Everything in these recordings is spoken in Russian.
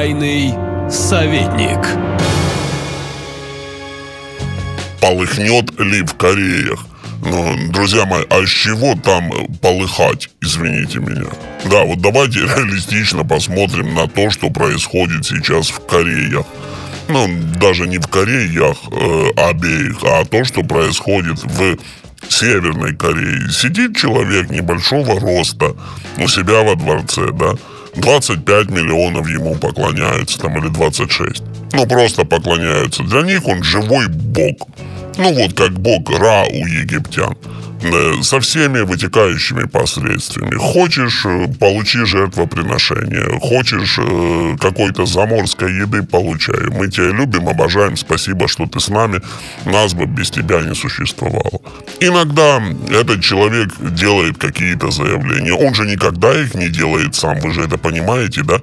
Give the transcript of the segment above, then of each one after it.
Тайный советник. Полыхнет ли в Кореях? Ну, друзья мои, а с чего там полыхать, извините меня? Да, вот давайте реалистично посмотрим на то, что происходит сейчас в Кореях. Ну, даже не в Кореях э, обеих, а то, что происходит в Северной Корее. Сидит человек небольшого роста у себя во дворце, да, 25 миллионов ему поклоняются, там, или 26. Ну, просто поклоняются. Для них он живой бог. Ну, вот как бог Ра у египтян. Э, со всеми вытекающими последствиями. Хочешь, э, получи жертвоприношение. Хочешь э, какой-то заморской еды, получай. Мы тебя любим, обожаем. Спасибо, что ты с нами. Нас бы без тебя не существовало. Иногда этот человек делает какие-то заявления. Он же никогда их не делает сам. Вы же это понимаете, да?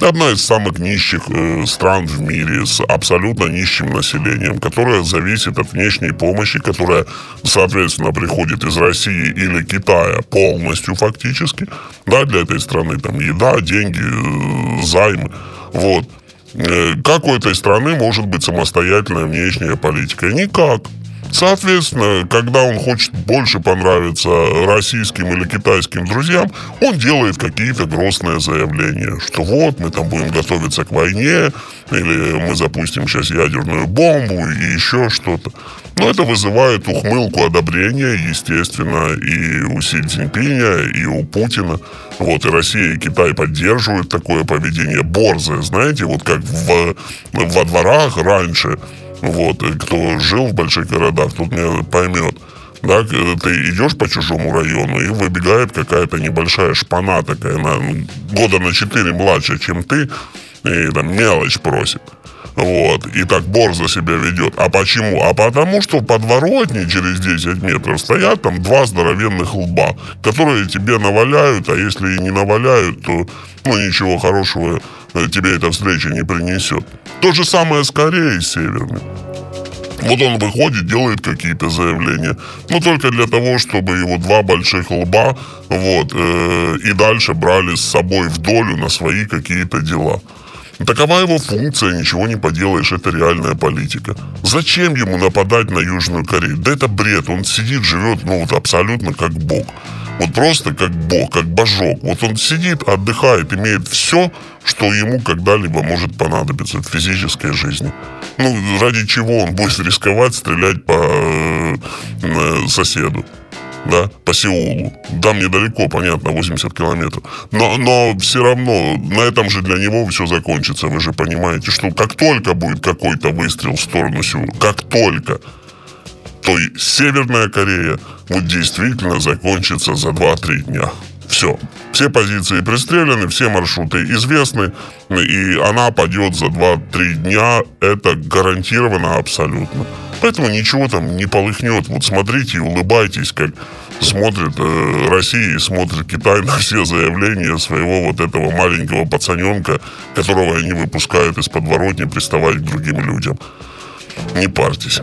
Одна из самых нищих э, стран в мире с абсолютно нищим населением, которая зависит от внешней помощи, которая, соответственно, приходит из России или Китая полностью фактически. Да, для этой страны там еда, деньги, э, займы. Вот. Э, как у этой страны может быть самостоятельная внешняя политика? Никак. Соответственно, когда он хочет больше понравиться российским или китайским друзьям, он делает какие-то грозные заявления, что вот мы там будем готовиться к войне, или мы запустим сейчас ядерную бомбу, и еще что-то. Но это вызывает ухмылку одобрения, естественно, и у Си Цзиньпиня, и у Путина. Вот, и Россия, и Китай поддерживают такое поведение борзое, знаете, вот как в, во дворах раньше вот, и кто жил в больших городах, тут меня поймет. Да, ты идешь по чужому району, и выбегает какая-то небольшая шпана такая, на, года на 4 младше, чем ты, и там мелочь просит. Вот. И так борзо себя ведет. А почему? А потому что в подворотне через 10 метров стоят там два здоровенных лба, которые тебе наваляют, а если и не наваляют, то ну, ничего хорошего э, тебе эта встреча не принесет. То же самое с Кореей Северной. Вот он выходит, делает какие-то заявления. Но только для того, чтобы его два больших лба вот, э, и дальше брали с собой в долю на свои какие-то дела. Такова его функция, ничего не поделаешь, это реальная политика. Зачем ему нападать на Южную Корею? Да это бред, он сидит, живет, ну вот абсолютно как бог. Вот просто как бог, как божок. Вот он сидит, отдыхает, имеет все, что ему когда-либо может понадобиться в физической жизни. Ну, ради чего он будет рисковать стрелять по э, соседу? да, по Сеулу. Там недалеко, понятно, 80 километров. Но, но все равно на этом же для него все закончится. Вы же понимаете, что как только будет какой-то выстрел в сторону Сеула, как только, то Северная Корея вот действительно закончится за 2-3 дня. Все. Все позиции пристреляны, все маршруты известны, и она пойдет за 2-3 дня. Это гарантированно абсолютно. Поэтому ничего там не полыхнет. Вот смотрите и улыбайтесь, как смотрит э, Россия и смотрит Китай на все заявления своего вот этого маленького пацаненка, которого они выпускают из подворотни приставать к другим людям. Не парьтесь.